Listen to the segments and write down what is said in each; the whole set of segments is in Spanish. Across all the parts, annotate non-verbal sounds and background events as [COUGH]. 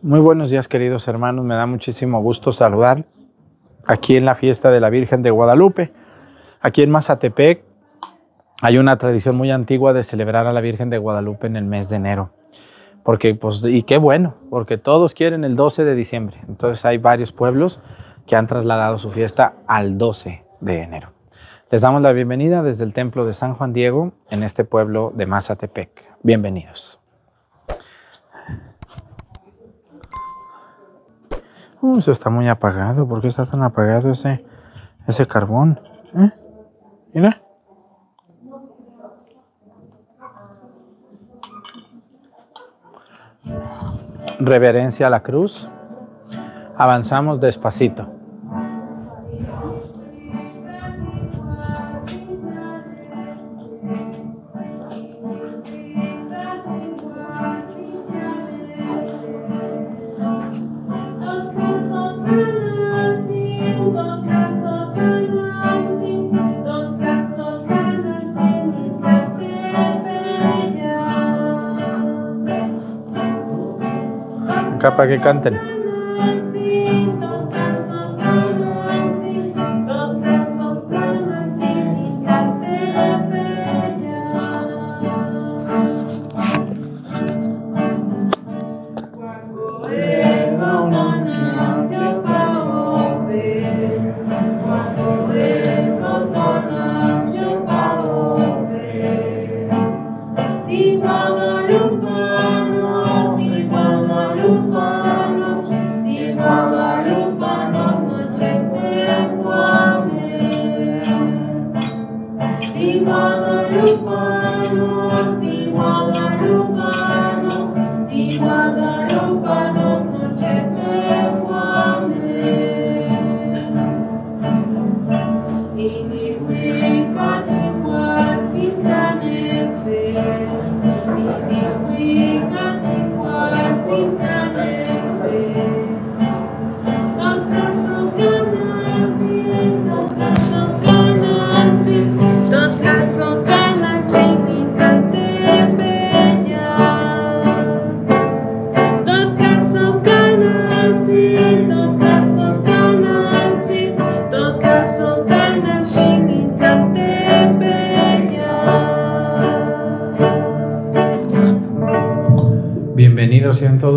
Muy buenos días queridos hermanos, me da muchísimo gusto saludar aquí en la fiesta de la Virgen de Guadalupe. Aquí en Mazatepec hay una tradición muy antigua de celebrar a la Virgen de Guadalupe en el mes de enero. Porque, pues, y qué bueno, porque todos quieren el 12 de diciembre. Entonces hay varios pueblos que han trasladado su fiesta al 12 de enero. Les damos la bienvenida desde el Templo de San Juan Diego en este pueblo de Mazatepec. Bienvenidos. Uh, eso está muy apagado. ¿Por qué está tan apagado ese, ese carbón? ¿Eh? Mira. Reverencia a la cruz. Avanzamos despacito. Para que canten. Divagar humano, divagar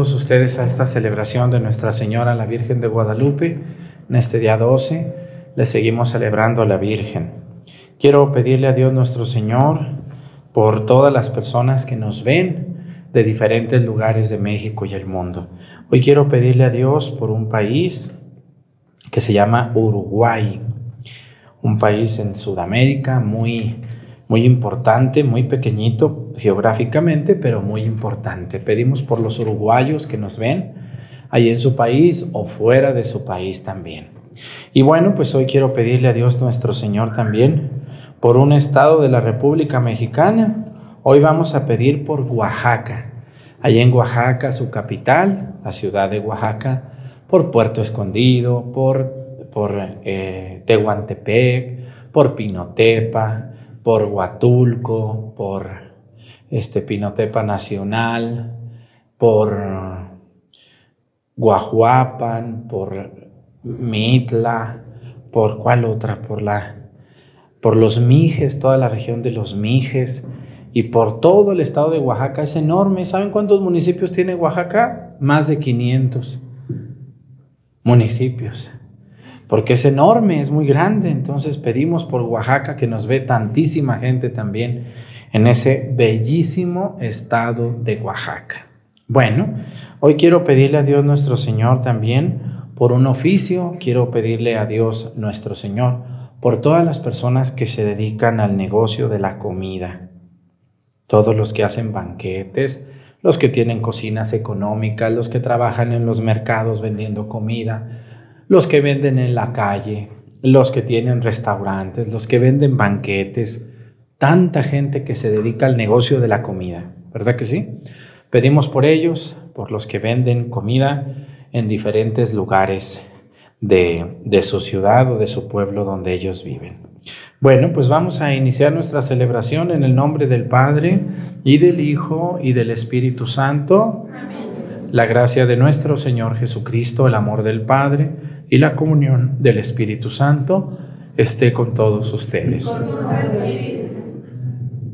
todos ustedes a esta celebración de Nuestra Señora la Virgen de Guadalupe. En este día 12 le seguimos celebrando a la Virgen. Quiero pedirle a Dios nuestro Señor por todas las personas que nos ven de diferentes lugares de México y el mundo. Hoy quiero pedirle a Dios por un país que se llama Uruguay, un país en Sudamérica muy muy importante, muy pequeñito geográficamente, pero muy importante. Pedimos por los uruguayos que nos ven ahí en su país o fuera de su país también. Y bueno, pues hoy quiero pedirle a Dios nuestro Señor también por un estado de la República Mexicana. Hoy vamos a pedir por Oaxaca. Allí en Oaxaca, su capital, la ciudad de Oaxaca, por Puerto Escondido, por, por eh, Tehuantepec, por Pinotepa, por Huatulco, por este Pinotepa Nacional, por Guajuapan, por Mitla, por cuál otra, por la por los Mijes, toda la región de los Mijes y por todo el estado de Oaxaca es enorme. ¿Saben cuántos municipios tiene Oaxaca? Más de 500 municipios porque es enorme, es muy grande. Entonces pedimos por Oaxaca que nos ve tantísima gente también en ese bellísimo estado de Oaxaca. Bueno, hoy quiero pedirle a Dios nuestro Señor también por un oficio, quiero pedirle a Dios nuestro Señor por todas las personas que se dedican al negocio de la comida, todos los que hacen banquetes, los que tienen cocinas económicas, los que trabajan en los mercados vendiendo comida, los que venden en la calle, los que tienen restaurantes, los que venden banquetes, tanta gente que se dedica al negocio de la comida, ¿verdad que sí? Pedimos por ellos, por los que venden comida en diferentes lugares de, de su ciudad o de su pueblo donde ellos viven. Bueno, pues vamos a iniciar nuestra celebración en el nombre del Padre y del Hijo y del Espíritu Santo. La gracia de nuestro Señor Jesucristo, el amor del Padre y la comunión del Espíritu Santo esté con todos ustedes.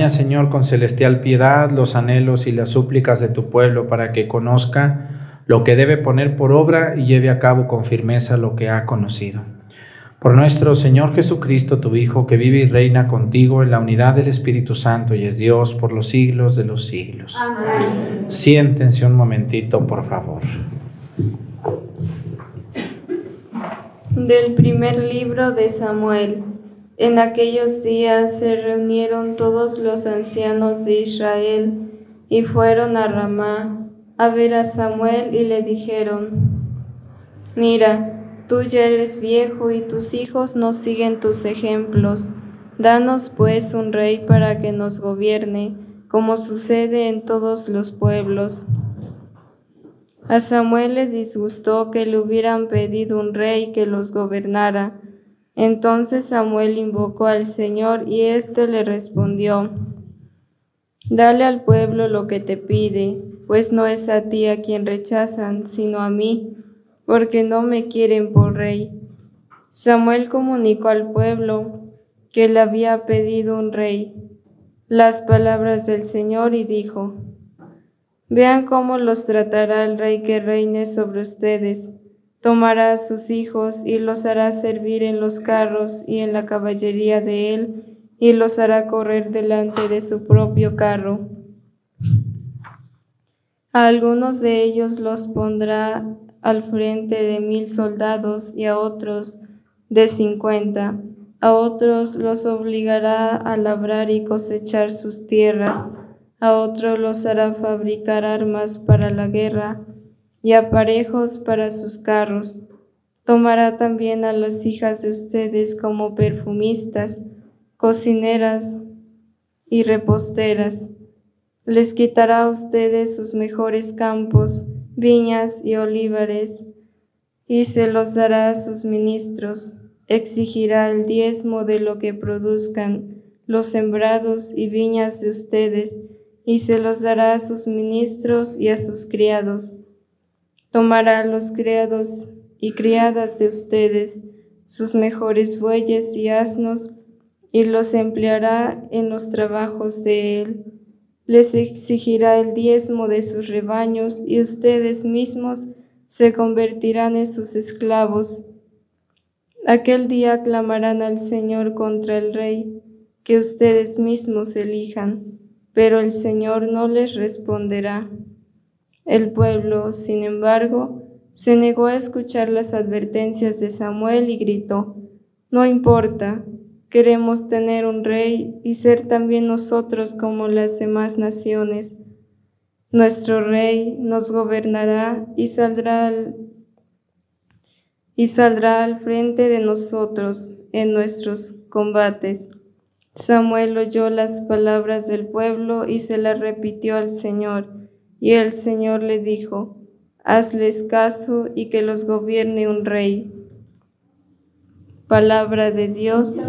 Acompaña, Señor, con celestial piedad los anhelos y las súplicas de tu pueblo para que conozca lo que debe poner por obra y lleve a cabo con firmeza lo que ha conocido. Por nuestro Señor Jesucristo, tu Hijo, que vive y reina contigo en la unidad del Espíritu Santo y es Dios por los siglos de los siglos. Amén. Siéntense un momentito, por favor. Del primer libro de Samuel. En aquellos días se reunieron todos los ancianos de Israel y fueron a Ramá a ver a Samuel y le dijeron, Mira, tú ya eres viejo y tus hijos no siguen tus ejemplos. Danos pues un rey para que nos gobierne, como sucede en todos los pueblos. A Samuel le disgustó que le hubieran pedido un rey que los gobernara entonces Samuel invocó al Señor y éste le respondió, Dale al pueblo lo que te pide, pues no es a ti a quien rechazan, sino a mí, porque no me quieren por rey. Samuel comunicó al pueblo que le había pedido un rey las palabras del Señor y dijo, Vean cómo los tratará el rey que reine sobre ustedes Tomará a sus hijos y los hará servir en los carros y en la caballería de él, y los hará correr delante de su propio carro. A algunos de ellos los pondrá al frente de mil soldados y a otros de cincuenta. A otros los obligará a labrar y cosechar sus tierras. A otros los hará fabricar armas para la guerra y aparejos para sus carros. Tomará también a las hijas de ustedes como perfumistas, cocineras y reposteras. Les quitará a ustedes sus mejores campos, viñas y olivares, y se los dará a sus ministros. Exigirá el diezmo de lo que produzcan los sembrados y viñas de ustedes, y se los dará a sus ministros y a sus criados Tomará los criados y criadas de ustedes, sus mejores bueyes y asnos, y los empleará en los trabajos de él. Les exigirá el diezmo de sus rebaños, y ustedes mismos se convertirán en sus esclavos. Aquel día clamarán al Señor contra el rey, que ustedes mismos elijan, pero el Señor no les responderá. El pueblo, sin embargo, se negó a escuchar las advertencias de Samuel y gritó, No importa, queremos tener un rey y ser también nosotros como las demás naciones. Nuestro rey nos gobernará y saldrá al, y saldrá al frente de nosotros en nuestros combates. Samuel oyó las palabras del pueblo y se las repitió al Señor, y el Señor le dijo, hazles caso y que los gobierne un rey. Palabra de Dios.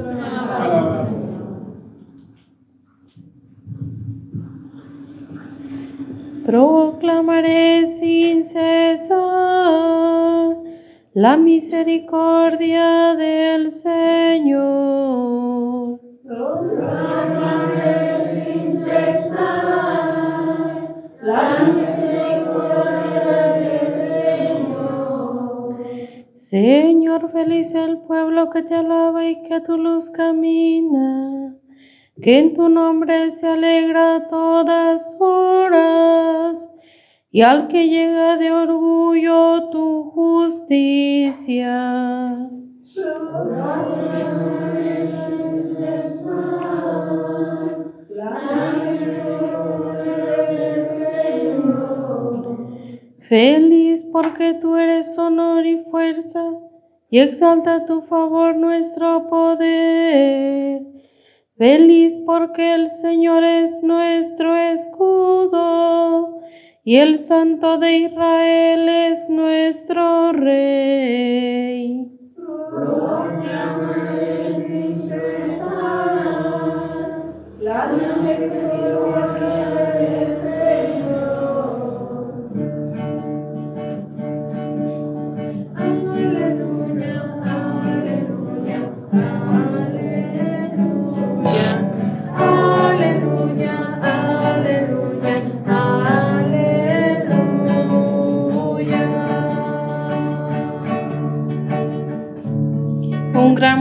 Proclamaré sin cesar la misericordia del Señor. Proclamaré sin cesar Señor. Señor, feliz el pueblo que te alaba y que a tu luz camina que en tu nombre se alegra todas horas, y al que llega de orgullo tu justicia. Feliz porque tú eres honor y fuerza, y exalta tu favor nuestro poder. Feliz porque el Señor es nuestro escudo y el Santo de Israel es nuestro Rey.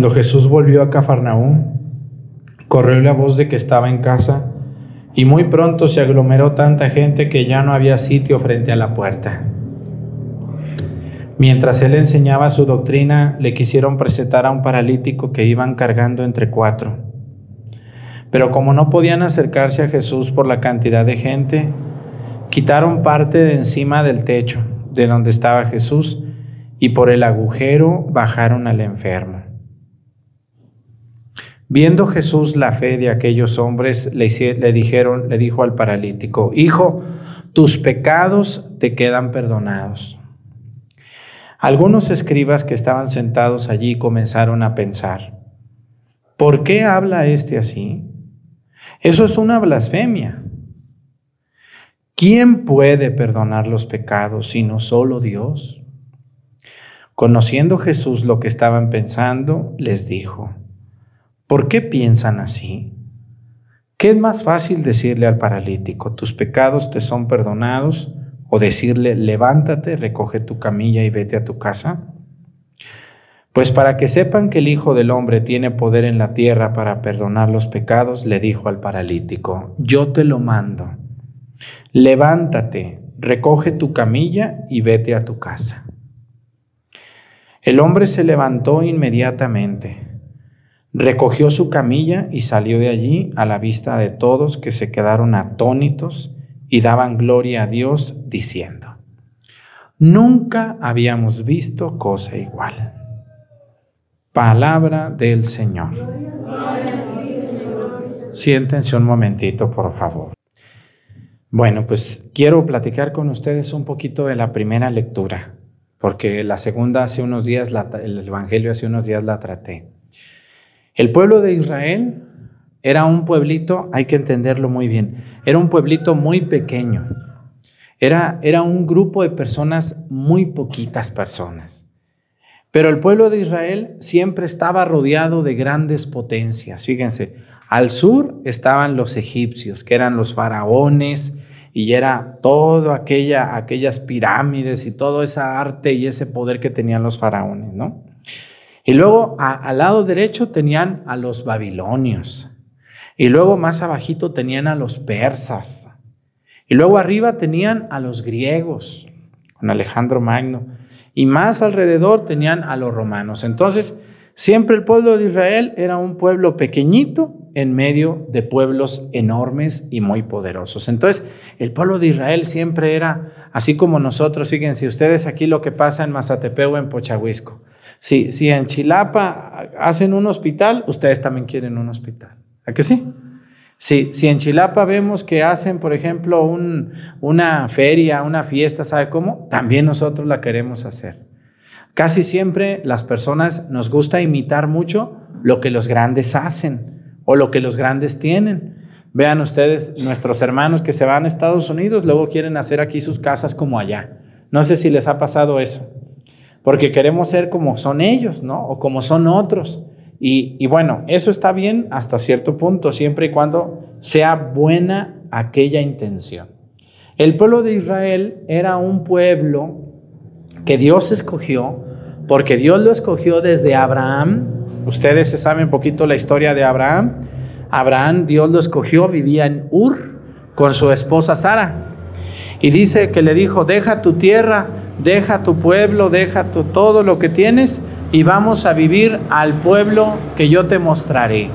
Cuando Jesús volvió a Cafarnaúm, corrió la voz de que estaba en casa y muy pronto se aglomeró tanta gente que ya no había sitio frente a la puerta. Mientras él enseñaba su doctrina, le quisieron presentar a un paralítico que iban cargando entre cuatro. Pero como no podían acercarse a Jesús por la cantidad de gente, quitaron parte de encima del techo de donde estaba Jesús y por el agujero bajaron al enfermo. Viendo Jesús la fe de aquellos hombres, le, dijeron, le dijo al paralítico, Hijo, tus pecados te quedan perdonados. Algunos escribas que estaban sentados allí comenzaron a pensar, ¿por qué habla este así? Eso es una blasfemia. ¿Quién puede perdonar los pecados sino solo Dios? Conociendo Jesús lo que estaban pensando, les dijo, ¿Por qué piensan así? ¿Qué es más fácil decirle al paralítico, tus pecados te son perdonados? O decirle, levántate, recoge tu camilla y vete a tu casa. Pues para que sepan que el Hijo del Hombre tiene poder en la tierra para perdonar los pecados, le dijo al paralítico, yo te lo mando, levántate, recoge tu camilla y vete a tu casa. El hombre se levantó inmediatamente, recogió su camilla y salió de allí a la vista de todos que se quedaron atónitos y daban gloria a Dios diciendo, nunca habíamos visto cosa igual. Palabra del Señor. Siéntense un momentito, por favor. Bueno, pues quiero platicar con ustedes un poquito de la primera lectura, porque la segunda hace unos días, el Evangelio hace unos días la traté. El pueblo de Israel era un pueblito, hay que entenderlo muy bien, era un pueblito muy pequeño. Era, era un grupo de personas, muy poquitas personas. Pero el pueblo de Israel siempre estaba rodeado de grandes potencias. Fíjense, al sur estaban los egipcios, que eran los faraones, y era todo aquella, aquellas pirámides y todo esa arte y ese poder que tenían los faraones, ¿no? Y luego al lado derecho tenían a los babilonios. Y luego más abajito tenían a los persas. Y luego arriba tenían a los griegos, con Alejandro Magno y más alrededor tenían a los romanos. Entonces, siempre el pueblo de Israel era un pueblo pequeñito en medio de pueblos enormes y muy poderosos. Entonces, el pueblo de Israel siempre era así como nosotros. Fíjense ustedes aquí lo que pasa en Mazatepec o en Pochahuisco. Si, en Chilapa hacen un hospital, ustedes también quieren un hospital. ¿A qué sí? Si en Chilapa vemos que hacen, por ejemplo, una feria, una fiesta, ¿sabe cómo? También nosotros la queremos hacer. Casi siempre las personas nos gusta imitar mucho lo que los grandes hacen o lo que los grandes tienen. Vean ustedes, nuestros hermanos que se van a Estados Unidos, luego quieren hacer aquí sus casas como allá. No sé si les ha pasado eso, porque queremos ser como son ellos, ¿no? O como son otros. Y, bueno, eso está bien hasta cierto punto, siempre y cuando sea buena aquella intención. El pueblo de Israel era un pueblo que Dios escogió, porque Dios lo escogió desde Abraham. Ustedes se saben un poquito la historia de Abraham. Abraham, Dios lo escogió, vivía en Ur con su esposa Sara. Y dice que le dijo, deja tu tierra, deja tu pueblo, deja todo lo que tienes y vamos a vivir al pueblo que yo te mostraré.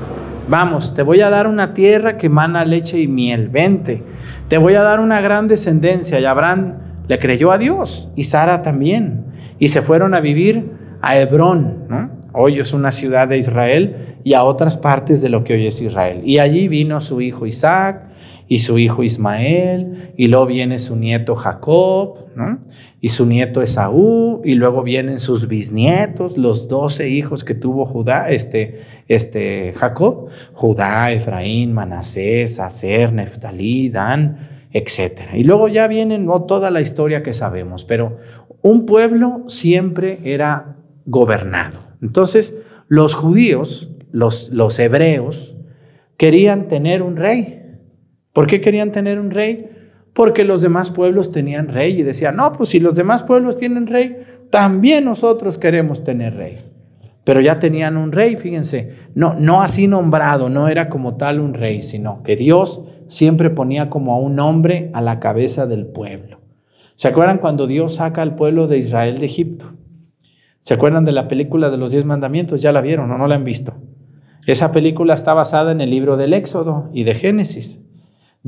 Vamos, te voy a dar una tierra que emana leche y miel, vente. Te voy a dar una gran descendencia. Y Abraham le creyó a Dios y Sara también. Y se fueron a vivir a Hebrón, Hoy es una ciudad de Israel y a otras partes de lo que hoy es Israel. Y allí vino su hijo Isaac y su hijo Ismael, y luego viene su nieto Jacob, y su nieto Esaú, y luego vienen sus bisnietos, los doce hijos que tuvo Judá, este, este Jacob, Judá, Efraín, Manasés, Aser, Neftalí, Dan, etc. Y luego ya vienen toda la historia que sabemos, pero un pueblo siempre era gobernado. Entonces, los judíos, los, los hebreos, querían tener un rey. ¿Por qué querían tener un rey? Porque los demás pueblos tenían rey y decían, no, pues si los demás pueblos tienen rey, también nosotros queremos tener rey. Pero ya tenían un rey, fíjense, no, no así nombrado, no era como tal un rey, sino que Dios siempre ponía como a un hombre a la cabeza del pueblo. ¿Se acuerdan cuando Dios saca al pueblo de Israel de Egipto? ¿Se acuerdan de la película de los diez mandamientos? ¿Ya la vieron o no la han visto? Esa película está basada en el libro del Éxodo y de Génesis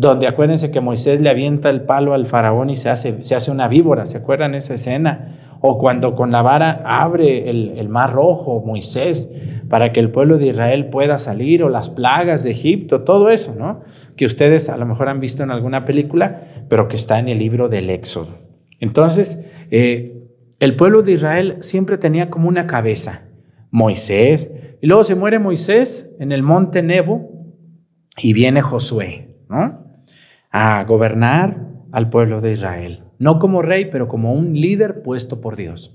donde acuérdense que Moisés le avienta el palo al faraón y se hace, se hace una víbora, ¿se acuerdan esa escena? O cuando con la vara abre el, el, mar rojo Moisés para que el pueblo de Israel pueda salir, o las plagas de Egipto, todo eso, ¿no? Que ustedes a lo mejor han visto en alguna película, pero que está en el libro del Éxodo. Entonces, eh, el pueblo de Israel siempre tenía como una cabeza, Moisés, y luego se muere Moisés en el monte Nebo y viene Josué, ¿no? A gobernar al pueblo de Israel. No como rey, pero como un líder puesto por Dios.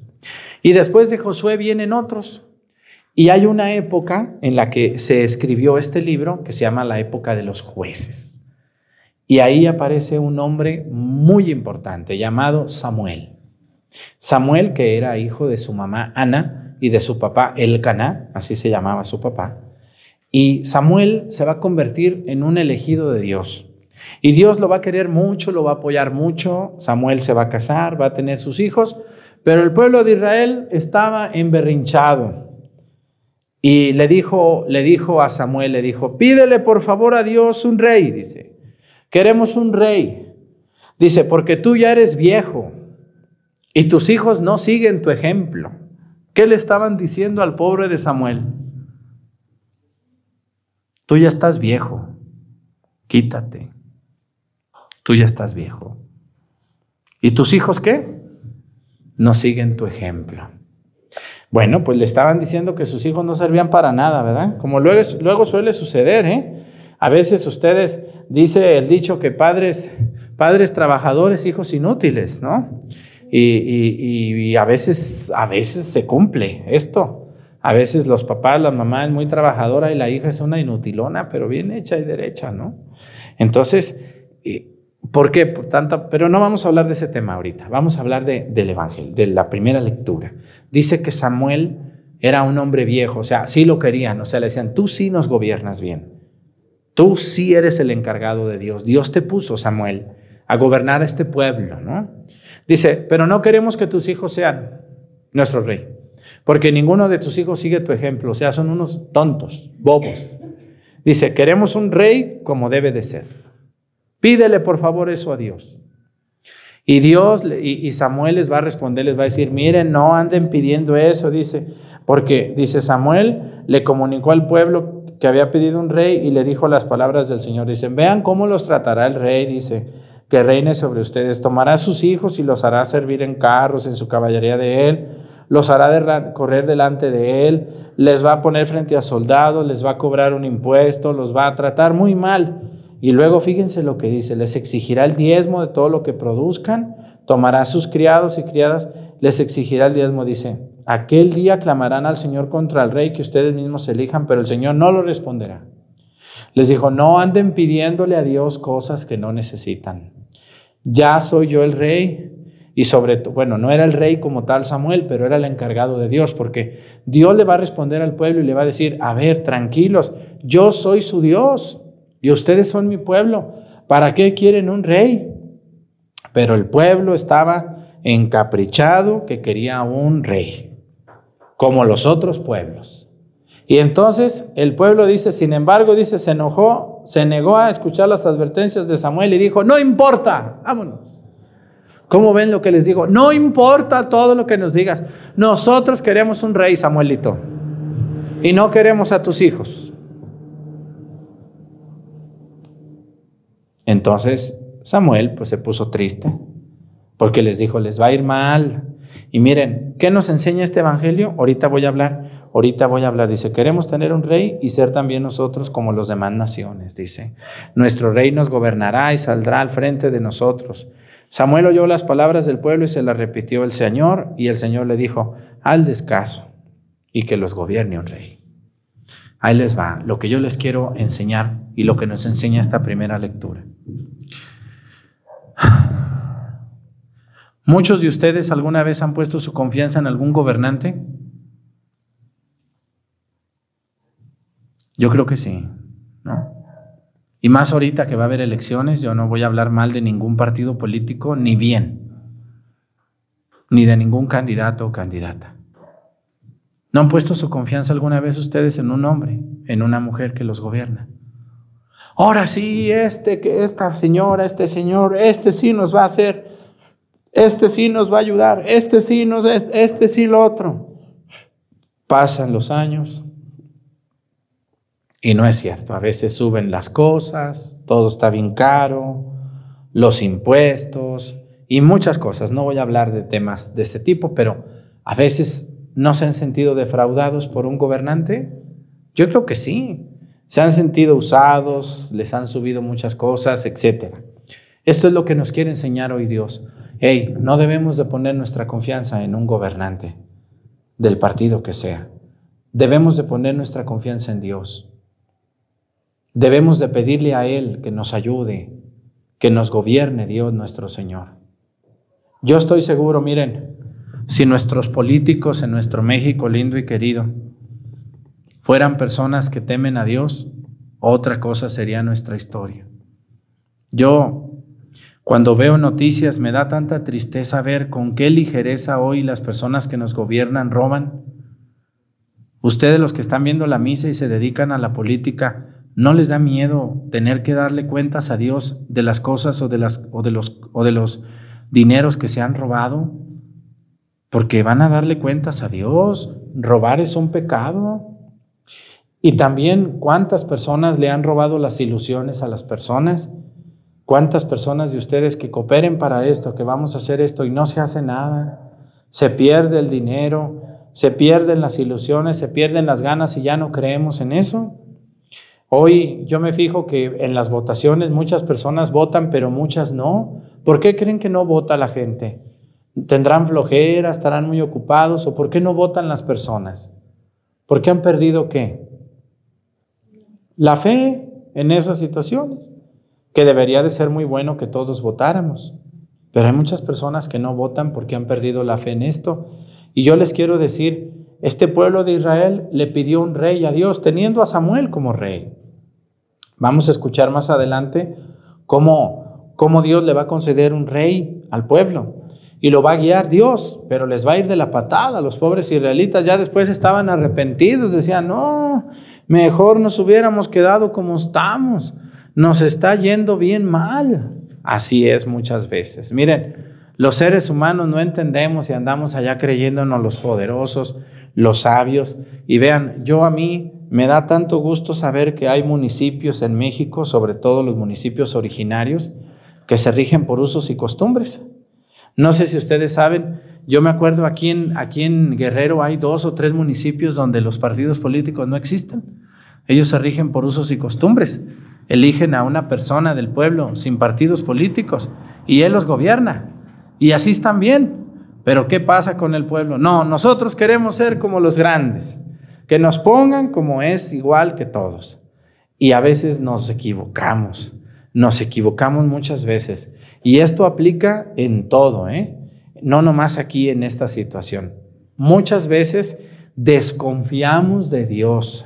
Y después de Josué vienen otros. Y hay una época en la que se escribió este libro que se llama la época de los jueces. Y ahí aparece un hombre muy importante llamado Samuel. Samuel, que era hijo de su mamá Ana, y de su papá Elcaná, así se llamaba su papá. Y Samuel se va a convertir en un elegido de Dios. Y Dios lo va a querer mucho, lo va a apoyar mucho. Samuel se va a casar, va a tener sus hijos, pero el pueblo de Israel estaba emberrinchado. Y le dijo, le dijo a Samuel, le dijo, pídele por favor a Dios un rey, dice. Queremos un rey. Dice, porque tú ya eres viejo y tus hijos no siguen tu ejemplo. ¿Qué le estaban diciendo al pobre de Samuel? Tú ya estás viejo, quítate. Tú ya estás viejo. ¿Y tus hijos qué? No siguen tu ejemplo. Bueno, pues le estaban diciendo que sus hijos no servían para nada, ¿verdad? Como luego, luego suele suceder, ¿eh? A veces ustedes, dice el dicho que padres, padres trabajadores, hijos inútiles, ¿no? Y, a, veces, a veces se cumple esto. A veces los papás, la mamá es muy trabajadora y la hija es una inutilona, pero bien hecha y derecha, ¿no? Entonces, ¿por qué? Por tanto, pero no vamos a hablar de ese tema ahorita, vamos a hablar del Evangelio, de la primera lectura. Dice que Samuel era un hombre viejo, o sea, sí lo querían, o sea, le decían, tú sí nos gobiernas bien, tú sí eres el encargado de Dios, Dios te puso, Samuel, a gobernar a este pueblo, ¿no? Dice, pero no queremos que tus hijos sean nuestro rey, porque ninguno de tus hijos sigue tu ejemplo, o sea, son unos tontos, bobos. Dice, queremos un rey como debe de ser. Pídele por favor eso a Dios. Y Dios y Samuel les va a responder, les va a decir, miren, no anden pidiendo eso, dice, porque dice Samuel le comunicó al pueblo que había pedido un rey y le dijo las palabras del Señor. Dicen, vean cómo los tratará el rey, dice que reine sobre ustedes. Tomará sus hijos y los hará servir en carros, en su caballería de él, los hará correr delante de él, les va a poner frente a soldados, les va a cobrar un impuesto, los va a tratar muy mal. Y luego fíjense lo que dice, les exigirá el diezmo de todo lo que produzcan, tomará sus criados y criadas, les exigirá el diezmo, dice, aquel día clamarán al Señor contra el rey que ustedes mismos elijan, pero el Señor no lo responderá. Les dijo, no anden pidiéndole a Dios cosas que no necesitan ya soy yo el rey. Y sobre todo, bueno, no era el rey como tal Samuel, pero era el encargado de Dios, porque Dios le va a responder al pueblo y le va a decir, a ver, tranquilos, yo soy su Dios y ustedes son mi pueblo. ¿Para qué quieren un rey? Pero el pueblo estaba encaprichado que quería un rey, como los otros pueblos. Y entonces el pueblo dice, sin embargo, dice, se enojó, se negó a escuchar las advertencias de Samuel y dijo, no importa, vámonos. ¿Cómo ven lo que les digo? No importa todo lo que nos digas. Nosotros queremos un rey, Samuelito. Y no queremos a tus hijos. Entonces Samuel pues se puso triste porque les dijo, les va a ir mal. Y miren, ¿qué nos enseña este evangelio? Ahorita voy a hablar. Ahorita voy a hablar, dice, queremos tener un rey y ser también nosotros como los demás naciones, dice. Nuestro rey nos gobernará y saldrá al frente de nosotros. Samuel oyó las palabras del pueblo y se las repitió el Señor y el Señor le dijo, al descaso y que los gobierne un rey. Ahí les va lo que yo les quiero enseñar y lo que nos enseña esta primera lectura. [SIGHS] ¿Muchos de ustedes alguna vez han puesto su confianza en algún gobernante? Yo creo que sí, ¿no? Y más ahorita que va a haber elecciones, yo no voy a hablar mal de ningún partido político, ni bien, ni de ningún candidato o candidata. ¿No han puesto su confianza alguna vez ustedes en un hombre, en una mujer que los gobierna? Ahora sí, este, que esta señora, este señor, este sí nos va a hacer, este sí nos va a ayudar, este sí nos, este sí lo otro. Pasan los años, y no es cierto, a veces suben las cosas, todo está bien caro, los impuestos y muchas cosas. No voy a hablar de temas de ese tipo, pero a veces no se han sentido defraudados por un gobernante. Yo creo que sí. Se han sentido usados, les han subido muchas cosas, etc. Esto es lo que nos quiere enseñar hoy Dios. Hey, no debemos de poner nuestra confianza en un gobernante del partido que sea. Debemos de poner nuestra confianza en Dios. Debemos de pedirle a Él que nos ayude, que nos gobierne Dios nuestro Señor. Yo estoy seguro, miren, si nuestros políticos en nuestro México lindo y querido fueran personas que temen a Dios, otra cosa sería nuestra historia. Yo, cuando veo noticias, me da tanta tristeza ver con qué ligereza hoy las personas que nos gobiernan roban. Ustedes los que están viendo la misa y se dedican a la política, ¿no les da miedo tener que darle cuentas a Dios de las cosas o de, las, o de, los, o de los dineros que se han robado? Porque van a darle cuentas a Dios. Robar es un pecado. Y también cuántas personas le han robado las ilusiones a las personas. ¿Cuántas personas de ustedes que cooperen para esto, que vamos a hacer esto y no se hace nada? Se pierde el dinero, se pierden las ilusiones, se pierden las ganas y ya no creemos en eso. Hoy yo me fijo que en las votaciones muchas personas votan, pero muchas no. ¿Por qué creen que no vota la gente? ¿Tendrán flojera? ¿Estarán muy ocupados? ¿O por qué no votan las personas? ¿Por qué han perdido qué? La fe en esas situaciones que debería de ser muy bueno que todos votáramos. Pero hay muchas personas que no votan porque han perdido la fe en esto. Y yo les quiero decir, este pueblo de Israel le pidió un rey a Dios, teniendo a Samuel como rey. Vamos a escuchar más adelante cómo, cómo Dios le va a conceder un rey al pueblo. Y lo va a guiar Dios, pero les va a ir de la patada. Los pobres israelitas ya después estaban arrepentidos, decían, no, mejor nos hubiéramos quedado como estamos nos está yendo bien mal. Así es muchas veces. Miren, los seres humanos no entendemos y andamos allá creyéndonos los poderosos, los sabios. Y vean, yo a mí me da tanto gusto saber que hay municipios en México, sobre todo los municipios originarios, que se rigen por usos y costumbres. No sé si ustedes saben, yo me acuerdo aquí en, aquí en Guerrero hay dos o tres municipios donde los partidos políticos no existen. Ellos se rigen por usos y costumbres eligen a una persona del pueblo sin partidos políticos y él los gobierna. Y así están bien. Pero ¿qué pasa con el pueblo? No, nosotros queremos ser como los grandes, que nos pongan como es igual que todos. Y a veces nos equivocamos, nos equivocamos muchas veces. Y esto aplica en todo, ¿eh? no nomás aquí en esta situación. Muchas veces desconfiamos de Dios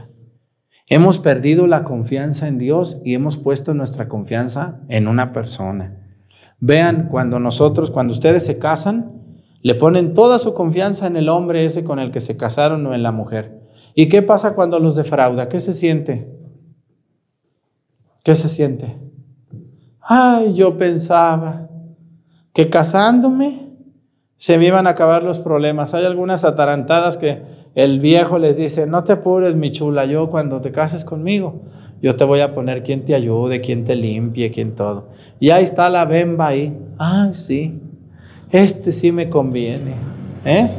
Hemos perdido la confianza en Dios y hemos puesto nuestra confianza en una persona. Vean, cuando nosotros, cuando ustedes se casan, le ponen toda su confianza en el hombre ese con el que se casaron o en la mujer. ¿Y qué pasa cuando los defrauda? ¿Qué se siente? ¿Qué se siente? Ay, yo pensaba que casándome se me iban a acabar los problemas. Hay algunas atarantadas que el viejo les dice, no te apures, mi chula, yo cuando te cases conmigo, yo te voy a poner quien te ayude, quien te limpie, quien todo. Y ahí está la bemba ahí. Ay, sí, este sí me conviene. ¿eh?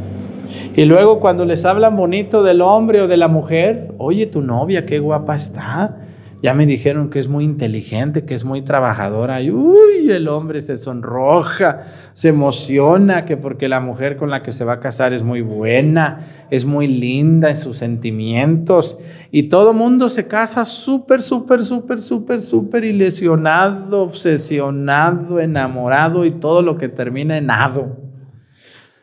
Y luego cuando les hablan bonito del hombre o de la mujer, oye, tu novia, qué guapa está. Ya me dijeron que es muy inteligente, que es muy trabajadora. Y uy, el hombre se sonroja, se emociona, que porque la mujer con la que se va a casar es muy buena, es muy linda en sus sentimientos. Y todo mundo se casa súper, súper, súper, súper, súper ilusionado, obsesionado, enamorado y todo lo que termina en ado.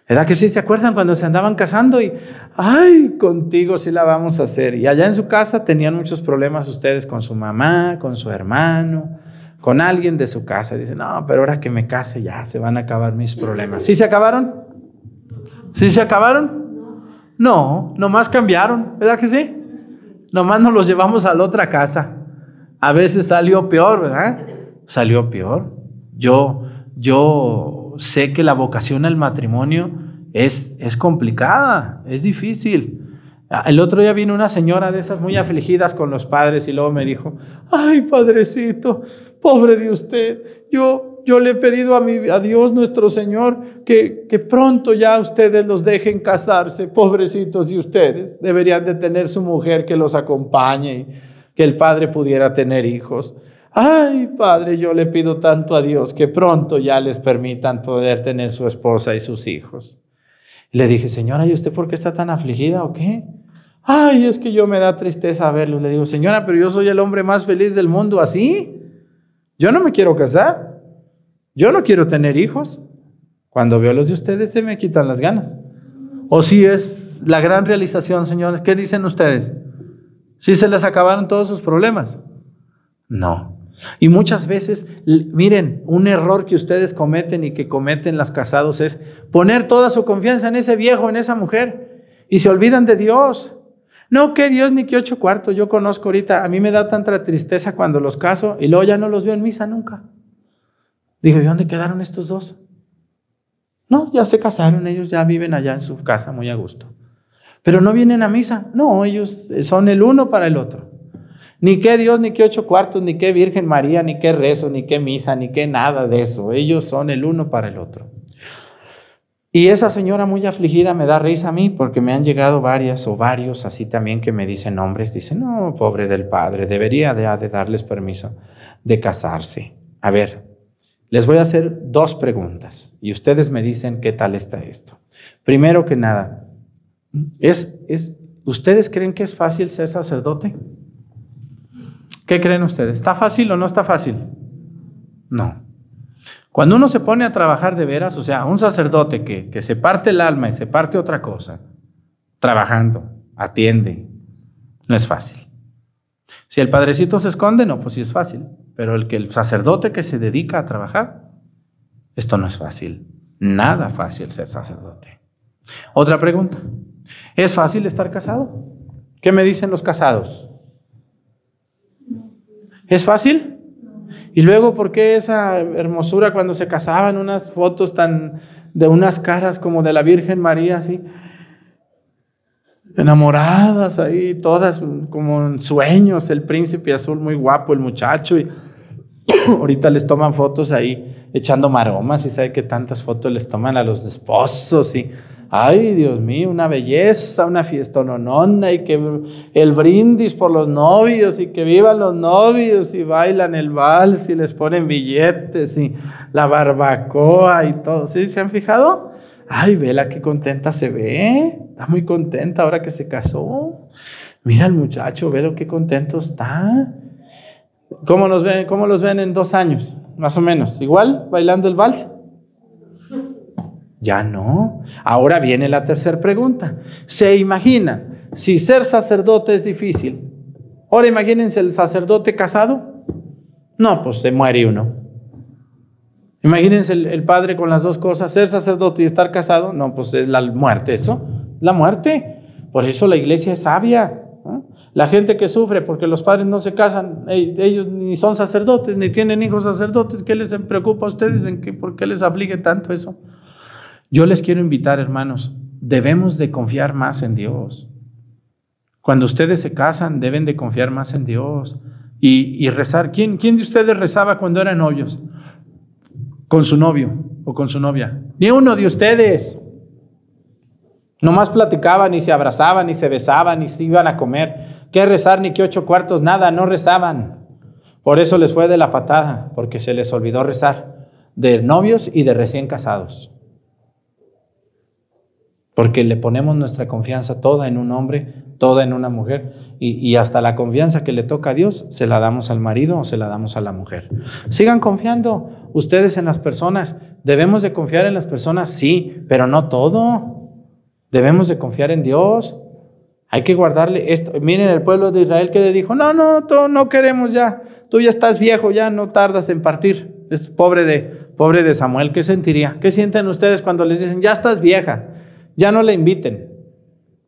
¿Verdad que sí se acuerdan cuando se andaban casando y, ay, contigo sí la vamos a hacer? Y allá en su casa tenían muchos problemas ustedes con su mamá, con su hermano, con alguien de su casa. Dicen, no, pero ahora que me case ya se van a acabar mis problemas. ¿Sí se acabaron? ¿Sí se acabaron? No, nomás cambiaron, ¿verdad que sí? Nomás nos los llevamos a la otra casa. A veces salió peor, ¿verdad? Salió peor. Yo, yo sé que la vocación al matrimonio es, es complicada, es difícil. Ah, el otro día vino una señora de esas muy afligidas con los padres y luego me dijo, ay padrecito, pobre de usted, yo, yo le he pedido a, mi, a Dios nuestro Señor que, que pronto ya ustedes los dejen casarse, pobrecitos de ustedes, deberían de tener su mujer que los acompañe, que el padre pudiera tener hijos. Ay, Padre, yo le pido tanto a Dios que pronto ya les permitan poder tener su esposa y sus hijos. Le dije, señora, ¿y usted por qué está tan afligida o qué? Ay, es que yo me da tristeza verlo. Le digo, señora, pero yo soy el hombre más feliz del mundo así. Yo no me quiero casar. Yo no quiero tener hijos. Cuando veo los de ustedes se me quitan las ganas. ¿O si es la gran realización, señores? ¿Qué dicen ustedes? ¿Si se les acabaron todos sus problemas? No. Y muchas veces, miren, un error que ustedes cometen y que cometen los casados es poner toda su confianza en ese viejo, en esa mujer, y se olvidan de Dios. No, que Dios ni que ocho cuartos. Yo conozco ahorita, a mí me da tanta tristeza cuando los caso y luego ya no los veo en misa nunca. Digo, ¿y dónde quedaron estos dos? No, ya se casaron, ellos ya viven allá en su casa muy a gusto. Pero no vienen a misa. No, ellos son el uno para el otro. Ni qué Dios, ni qué ocho cuartos, ni qué Virgen María, ni qué rezo, ni qué misa, ni qué nada de eso. Ellos son el uno para el otro. Y esa señora muy afligida me da risa a mí porque me han llegado varias o varios así también que me dicen nombres. Dicen, no, pobre del padre, debería de, de darles permiso de casarse. A ver, les voy a hacer dos preguntas y ustedes me dicen qué tal está esto. Primero que nada, ¿es, es, ¿ustedes creen que es fácil ser sacerdote? ¿Qué creen ustedes? ¿Está fácil o no está fácil? No. Cuando uno se pone a trabajar de veras, o sea, un sacerdote que, que se parte el alma y se parte otra cosa, trabajando, atiende, no es fácil. Si el padrecito se esconde, no, pues sí es fácil. Pero el que el sacerdote que se dedica a trabajar, esto no es fácil. Nada fácil ser sacerdote. Otra pregunta. ¿Es fácil estar casado? ¿Qué me dicen los casados? ¿Es fácil? Y luego, ¿por qué esa hermosura cuando se casaban, unas fotos tan de unas caras como de la Virgen María, así, enamoradas ahí, todas como en sueños, el príncipe azul muy guapo, el muchacho, y [COUGHS] ahorita les toman fotos ahí echando maromas y sabe que tantas fotos les toman a los esposos y Ay, Dios mío, una belleza, una fiesta nonona y que el brindis por los novios y que vivan los novios y bailan el vals y les ponen billetes y la barbacoa y todo. ¿Sí se han fijado? Ay, vela qué contenta se ve. Está muy contenta ahora que se casó. Mira el muchacho, velo qué contento está. ¿Cómo, nos ven, ¿Cómo los ven en dos años? Más o menos. ¿Igual? ¿Bailando el vals? Ya no. Ahora viene la tercera pregunta. ¿Se imaginan si ser sacerdote es difícil? Ahora imagínense el sacerdote casado. No, pues se muere uno. Imagínense el, padre con las dos cosas, ser sacerdote y estar casado. No, pues es la muerte eso. La muerte. Por eso la iglesia es sabia. La gente que sufre porque los padres no se casan, ellos ni son sacerdotes, ni tienen hijos sacerdotes, ¿qué les preocupa a ustedes? ¿En qué, ¿Por qué les aflige tanto eso? Yo les quiero invitar, hermanos, debemos de confiar más en Dios. Cuando ustedes se casan, deben de confiar más en Dios y, rezar. ¿Quién, ¿Quién de ustedes rezaba cuando eran novios? Con su novio o con su novia. Ni uno de ustedes. Nomás platicaban y se abrazaban y se besaban y se iban a comer. ¿Qué rezar ni qué ocho cuartos? Nada, no rezaban. Por eso les fue de la patada, porque se les olvidó rezar. De novios y de recién casados porque le ponemos nuestra confianza toda en un hombre, toda en una mujer, y, hasta la confianza que le toca a Dios se la damos al marido o se la damos a la mujer. Sigan confiando ustedes en las personas. Debemos de confiar en las personas, sí, pero no todo. Debemos de confiar en Dios. Hay que guardarle esto. Miren el pueblo de Israel que le dijo, no, no, tú no queremos ya. Tú ya estás viejo, ya no tardas en partir. Es pobre de, pobre de Samuel. ¿Qué sentiría? ¿Qué sienten ustedes cuando les dicen, ya estás vieja? Ya no le inviten.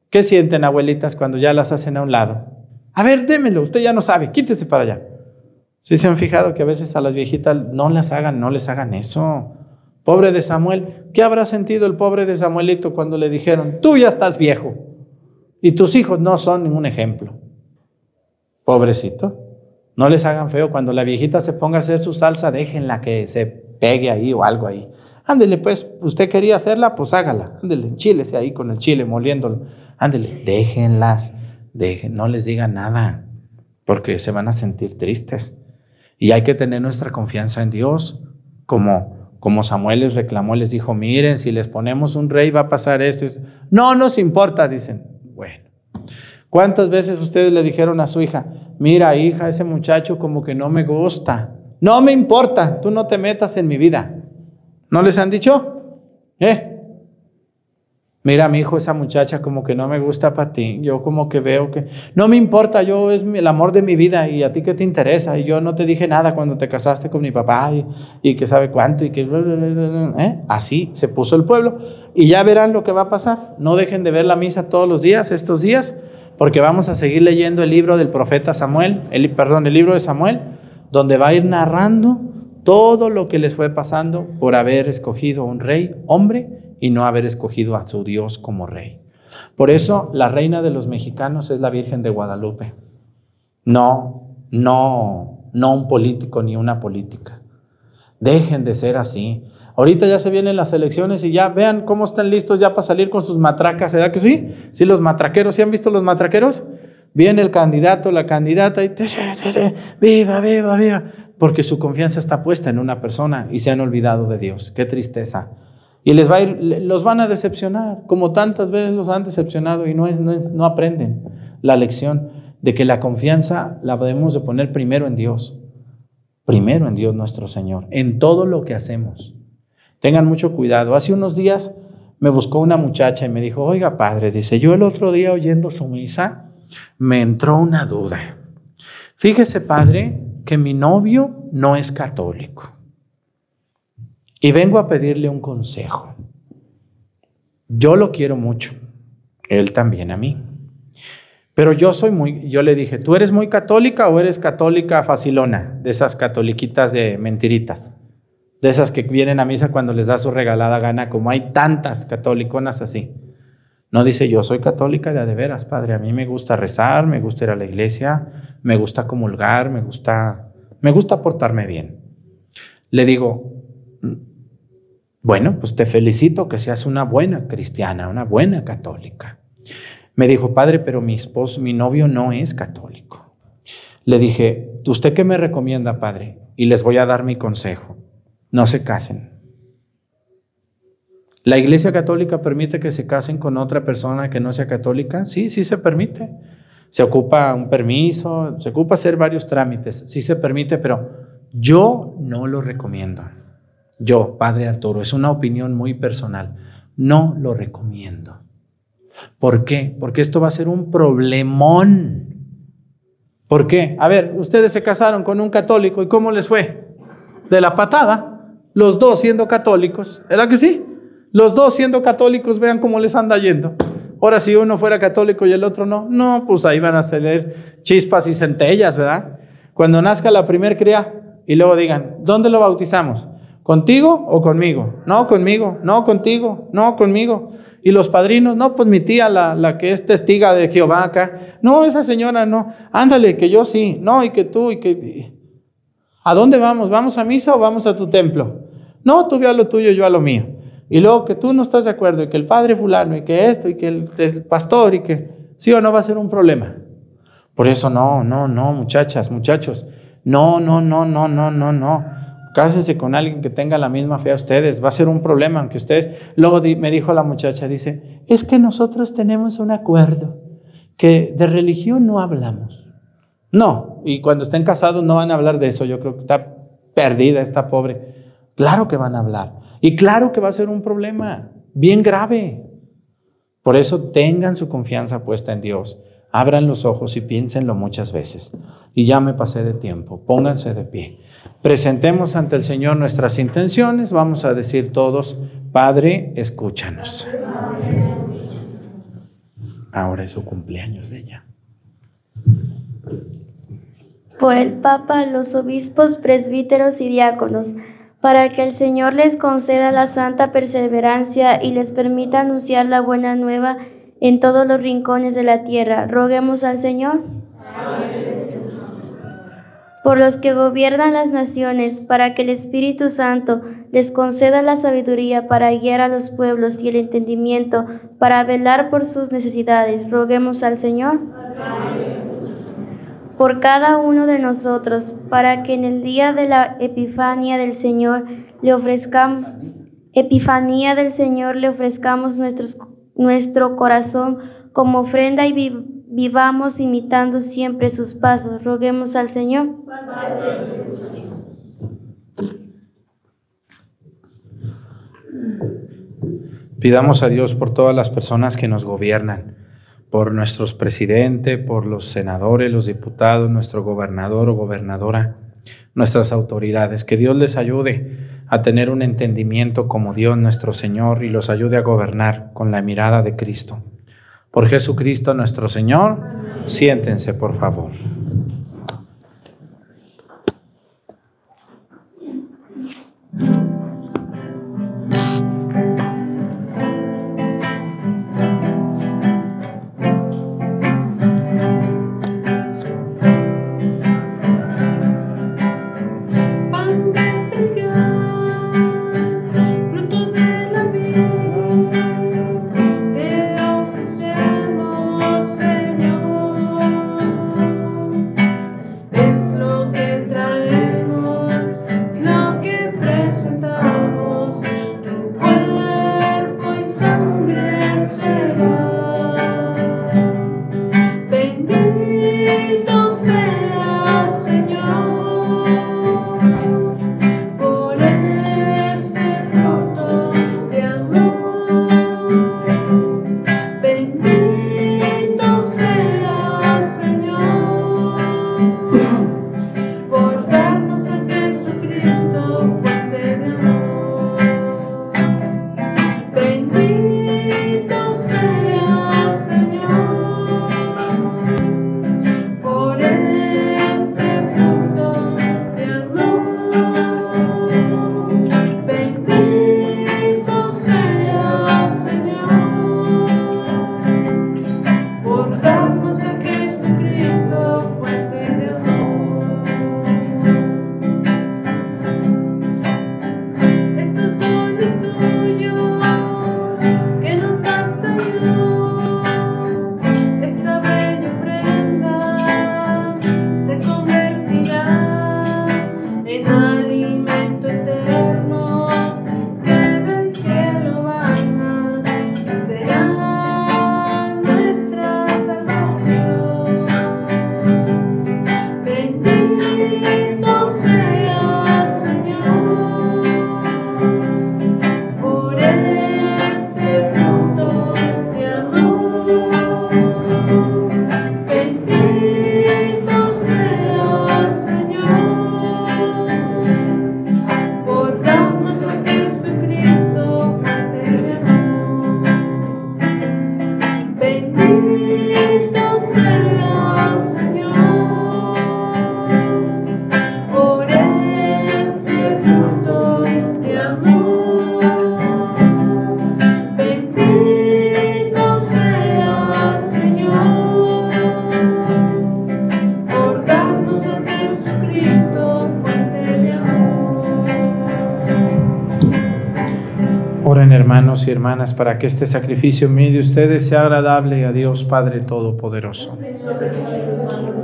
¿Qué sienten, abuelitas, cuando ya las hacen a un lado? A ver, démelo, usted ya no sabe, quítese para allá. Si se han fijado que a veces a las viejitas no las hagan, no les hagan eso. Pobre de Samuel, ¿qué habrá sentido el pobre de Samuelito cuando le dijeron, tú ya estás viejo y tus hijos no son ningún ejemplo? Pobrecito, no les hagan feo. Cuando la viejita se ponga a hacer su salsa, déjenla que se pegue ahí o algo ahí. Ándele, pues, usted quería hacerla, pues hágala. Ándele, enchílese ahí con el chile moliéndolo. Ándele, déjenlas, dejen, no les diga nada, porque se van a sentir tristes. Y hay que tener nuestra confianza en Dios, como, como Samuel les reclamó, les dijo, miren, si les ponemos un rey va a pasar esto. No nos importa, dicen. Bueno, ¿cuántas veces ustedes le dijeron a su hija, mira hija, ese muchacho como que no me gusta? No me importa, tú no te metas en mi vida. ¿No les han dicho? ¿Eh? Mira, mi hijo, esa muchacha como que no me gusta para ti. Yo como que veo que no me importa, yo es el amor de mi vida y a ti qué te interesa. Y yo no te dije nada cuando te casaste con mi papá y, que sabe cuánto y que... ¿eh? Así se puso el pueblo. Y ya verán lo que va a pasar. No dejen de ver la misa todos los días, estos días, porque vamos a seguir leyendo el libro del profeta Samuel, el, perdón, el libro de Samuel, donde va a ir narrando todo lo que les fue pasando por haber escogido un rey, hombre, y no haber escogido a su Dios como rey. Por eso la reina de los mexicanos es la Virgen de Guadalupe. No, no, no un político ni una política. Dejen de ser así. Ahorita ya se vienen las elecciones y ya vean cómo están listos ya para salir con sus matracas, ¿verdad que sí? Sí, los matraqueros, ¿sí han visto los matraqueros? Viene el candidato, la candidata y [LAUGHS] viva, viva, viva, porque su confianza está puesta en una persona y se han olvidado de Dios. Qué tristeza. Y les va a los van a decepcionar, como tantas veces los han decepcionado y no, es, no, aprenden la lección de que la confianza la debemos de poner primero en Dios, primero en Dios nuestro Señor, en todo lo que hacemos. Tengan mucho cuidado. Hace unos días me buscó una muchacha y me dijo, oiga padre, dice, yo el otro día oyendo su misa, me entró una duda. Fíjese padre que mi novio no es católico. Y vengo a pedirle un consejo. Yo lo quiero mucho, él también a mí. Pero yo soy muy, yo le dije, ¿tú eres muy católica o eres católica facilona? De esas catoliquitas de mentiritas. De esas que vienen a misa cuando les da su regalada gana, como hay tantas catoliconas así. No dice, yo soy católica de a de veras, padre. A mí me gusta rezar, me gusta ir a la iglesia, me gusta comulgar, me gusta, me gusta portarme bien. Le digo, bueno, pues te felicito que seas una buena cristiana, una buena católica. Me dijo, padre, pero mi esposo, mi novio no es católico. Le dije, ¿usted qué me recomienda, padre? Y les voy a dar mi consejo. No se casen. ¿La Iglesia Católica permite que se casen con otra persona que no sea católica? Sí, sí se permite. Se ocupa un permiso, se ocupa hacer varios trámites, sí se permite, pero yo no lo recomiendo. Yo, Padre Arturo, es una opinión muy personal. No lo recomiendo. ¿Por qué? Porque esto va a ser un problemón. ¿Por qué? A ver, ustedes se casaron con un católico y ¿cómo les fue? De la patada. Los dos siendo católicos. ¿Verdad que sí? Los dos siendo católicos, vean cómo les anda yendo. Ahora, si uno fuera católico y el otro no, no, pues ahí van a salir chispas y centellas, ¿verdad? Cuando nazca la primer cría y luego digan, ¿dónde lo bautizamos? ¿Contigo o conmigo? No, conmigo. No, contigo. No, conmigo. Y los padrinos, no, pues mi tía, la, la, que es testiga de Jehová acá. No, esa señora no. Ándale, que yo sí. No, y que tú, y que... ¿A dónde vamos? ¿Vamos a misa o vamos a tu templo? No, tú ve a lo tuyo, yo a lo mío. Y luego que tú no estás de acuerdo, y que el padre fulano, y que esto, y que el, el pastor, y que... ¿Sí o no va a ser un problema? Por eso no, no, no, muchachas, muchachos. No, no, no, no, no, no, no. Cásense con alguien que tenga la misma fe a ustedes. Va a ser un problema, aunque usted... Luego me dijo la muchacha, dice, es que nosotros tenemos un acuerdo, que de religión no hablamos. No, y cuando estén casados no van a hablar de eso. Yo creo que está perdida, está pobre. Claro que van a hablar. Y claro que va a ser un problema bien grave. Por eso tengan su confianza puesta en Dios. Abran los ojos y piénsenlo muchas veces. Y ya me pasé de tiempo. Pónganse de pie. Presentemos ante el Señor nuestras intenciones. Vamos a decir todos, Padre, escúchanos. Ahora es su cumpleaños de ella. Por el Papa, los obispos, presbíteros y diáconos, para que el Señor les conceda la santa perseverancia y les permita anunciar la buena nueva en todos los rincones de la tierra. Roguemos al Señor. Por los que gobiernan las naciones, para que el Espíritu Santo les conceda la sabiduría para guiar a los pueblos y el entendimiento para velar por sus necesidades. Roguemos al Señor. Por cada uno de nosotros, para que en el día de la Epifanía del Señor le ofrezcamos Epifanía del Señor le ofrezcamos nuestro corazón como ofrenda y vivamos imitando siempre sus pasos. Roguemos al Señor. Pidamos a Dios por todas las personas que nos gobiernan, por nuestros presidentes, por los senadores, los diputados, nuestro gobernador o gobernadora, nuestras autoridades. Que Dios les ayude a tener un entendimiento como Dios nuestro Señor y los ayude a gobernar con la mirada de Cristo. Por Jesucristo nuestro Señor, siéntense por favor. Hermanas, para que este sacrificio mío de ustedes sea agradable a Dios Padre Todopoderoso.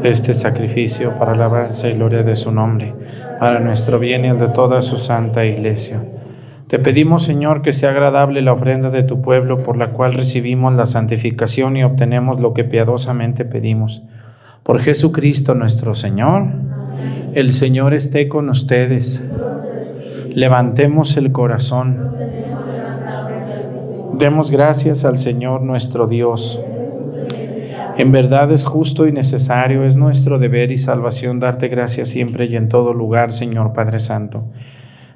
Este sacrificio para la alabanza y gloria de su nombre, para nuestro bien y el de toda su santa iglesia. Te pedimos, Señor, que sea agradable la ofrenda de tu pueblo por la cual recibimos la santificación y obtenemos lo que piadosamente pedimos. Por Jesucristo nuestro Señor, el Señor esté con ustedes. Levantemos el corazón. Demos gracias al Señor nuestro Dios. En verdad es justo y necesario, es nuestro deber y salvación darte gracias siempre y en todo lugar, Señor Padre Santo.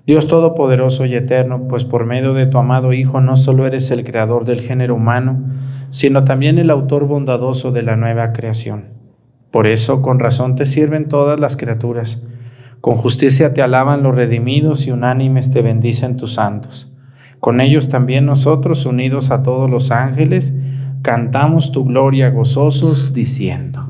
Dios Todopoderoso y Eterno, pues por medio de tu amado Hijo no solo eres el creador del género humano, sino también el autor bondadoso de la nueva creación. Por eso, con razón te sirven todas las criaturas, con justicia te alaban los redimidos y unánimes te bendicen tus santos. Con ellos también nosotros, unidos a todos los ángeles, cantamos tu gloria gozosos, diciendo.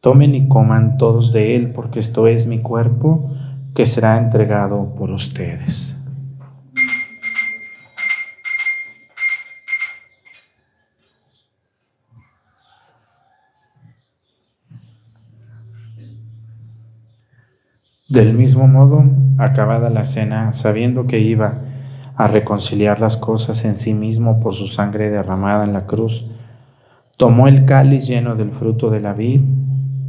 Tomen y coman todos de él, porque esto es mi cuerpo que será entregado por ustedes. Del mismo modo, acabada la cena, sabiendo que iba a reconciliar las cosas en sí mismo por su sangre derramada en la cruz, tomó el cáliz lleno del fruto de la vid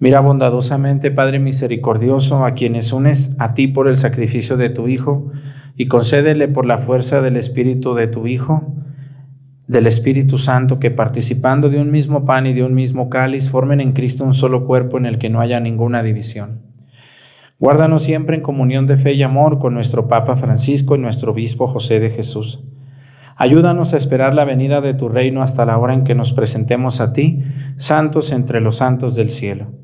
Mira bondadosamente, Padre misericordioso, a quienes unes a ti por el sacrificio de tu Hijo, y concédele por la fuerza del Espíritu de tu Hijo, del Espíritu Santo, que participando de un mismo pan y de un mismo cáliz, formen en Cristo un solo cuerpo en el que no haya ninguna división. Guárdanos siempre en comunión de fe y amor con nuestro Papa Francisco y nuestro Obispo José de Jesús. Ayúdanos a esperar la venida de tu reino hasta la hora en que nos presentemos a ti, santos entre los santos del cielo.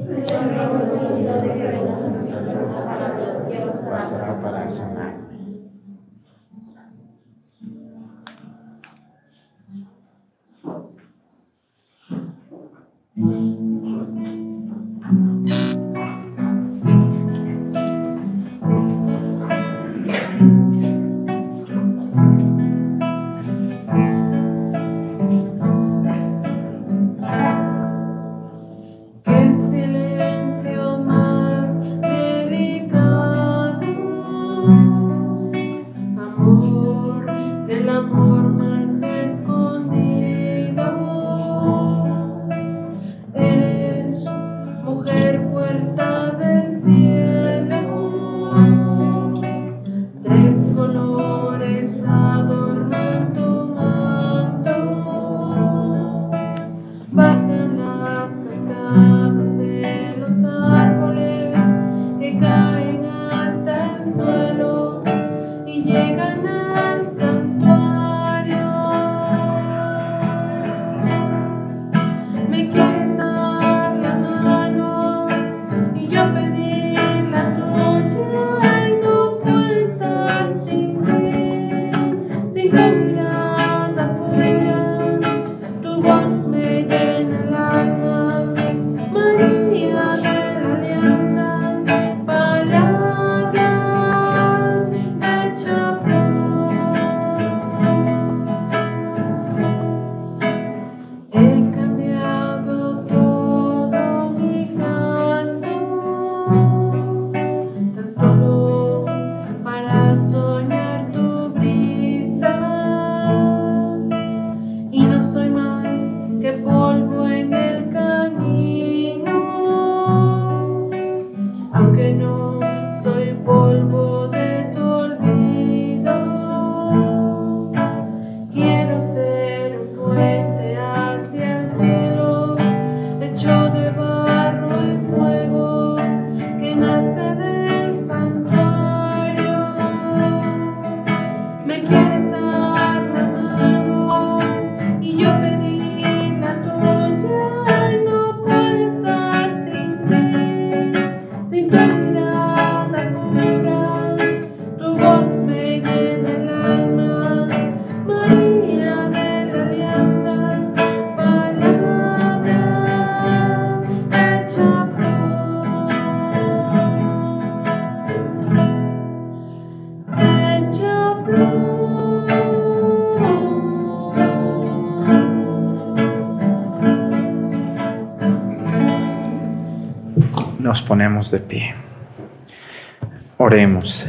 Ponemos de pie. Oremos.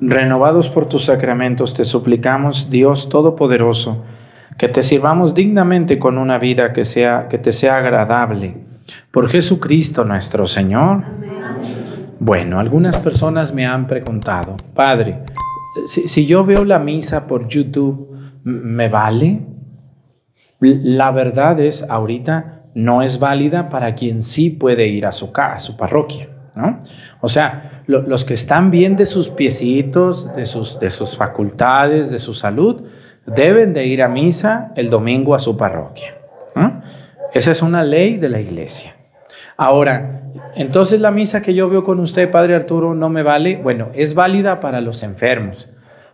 Renovados por tus sacramentos, te suplicamos, Dios Todopoderoso, que te sirvamos dignamente con una vida que, sea, que te sea agradable. Por Jesucristo nuestro Señor. Bueno, algunas personas me han preguntado, Padre, si, si yo veo la misa por YouTube, ¿me vale? La verdad es, ahorita no es válida para quien sí puede ir a su casa, a su parroquia, ¿no? O sea, lo, los que están bien de sus piecitos, de sus, de sus facultades, de su salud, deben de ir a misa el domingo a su parroquia. Esa es una ley de la iglesia. Ahora, entonces la misa que yo veo con usted, Padre Arturo, no me vale. Bueno, es válida para los enfermos,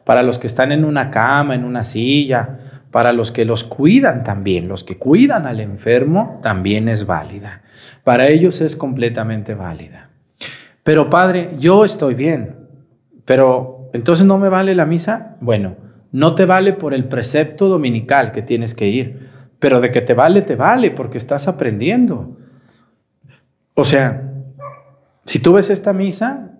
para los que están en una cama, en una silla, para los que los cuidan también, los que cuidan al enfermo, también es válida. Para ellos es completamente válida. Pero Padre, yo estoy bien, pero entonces no me vale la misa. Bueno, no te vale por el precepto dominical que tienes que ir, pero de que te vale, te vale, porque estás aprendiendo. O sea, si tú ves esta misa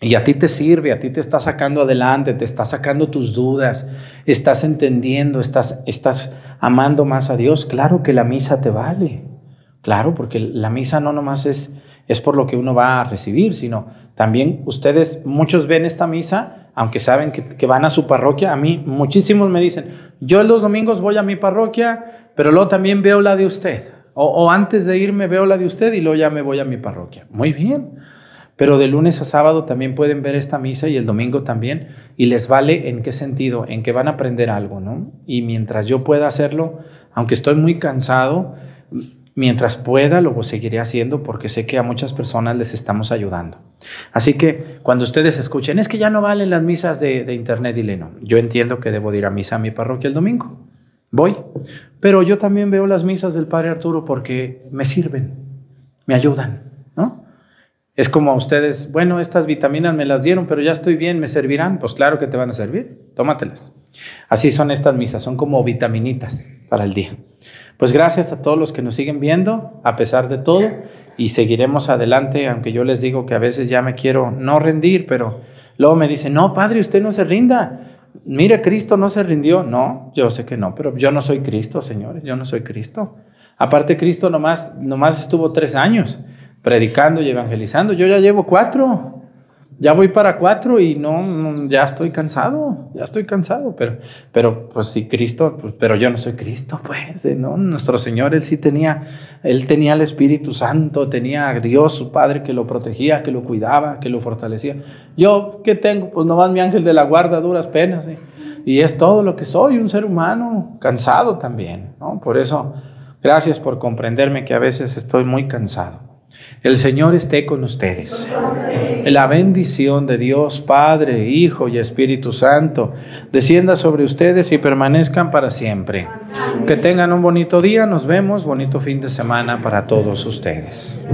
y a ti te sirve, a ti te está sacando adelante, te está sacando tus dudas, estás entendiendo, estás, estás amando más a Dios, claro que la misa te vale. Claro, porque la misa no nomás es, es por lo que uno va a recibir, sino también ustedes, muchos ven esta misa, aunque saben que, van a su parroquia. A mí, muchísimos me dicen, yo los domingos voy a mi parroquia, pero luego también veo la de usted. O, o antes de irme veo la de usted y luego ya me voy a mi parroquia. Muy bien. Pero de lunes a sábado también pueden ver esta misa y el domingo también, y les vale en qué sentido, en que van a aprender algo, ¿no? Y mientras yo pueda hacerlo, aunque estoy muy cansado, mientras pueda lo seguiré haciendo porque sé que a muchas personas les estamos ayudando. Así que cuando ustedes escuchen, es que ya no valen las misas de, de internet, dile no. Yo entiendo que debo ir a misa a mi parroquia el domingo. Voy. Pero yo también veo las misas del Padre Arturo porque me sirven, me ayudan. Es como a ustedes, bueno, estas vitaminas me las dieron, pero ya estoy bien, ¿me servirán? Pues claro que te van a servir, tómatelas. Así son estas misas, son como vitaminitas para el día. Pues gracias a todos los que nos siguen viendo, a pesar de todo, y seguiremos adelante, aunque yo les digo que a veces ya me quiero no rendir, pero luego me dicen, no, padre, usted no se rinda. Mire, Cristo no se rindió. No, yo sé que no, pero yo no soy Cristo, señores, yo no soy Cristo. Aparte, Cristo nomás, nomás estuvo tres años predicando y evangelizando. Yo ya llevo cuatro. Ya voy para cuatro y no, ya estoy cansado, ya estoy cansado, pero, pero pues sí, Cristo, pues, pero yo no soy Cristo, pues, ¿eh? ¿no? Nuestro Señor, Él sí tenía, Él tenía el Espíritu Santo, tenía a Dios, su Padre, que lo protegía, que lo cuidaba, que lo fortalecía. Yo, ¿qué tengo? Pues nomás mi ángel de la guarda, duras penas, ¿eh? y es todo lo que soy, un ser humano, cansado también, ¿no? Por eso, gracias por comprenderme que a veces estoy muy cansado. El Señor esté con ustedes. La bendición de Dios Padre, Hijo y Espíritu Santo descienda sobre ustedes y permanezcan para siempre. Que tengan un bonito día, nos vemos, bonito fin de semana para todos ustedes.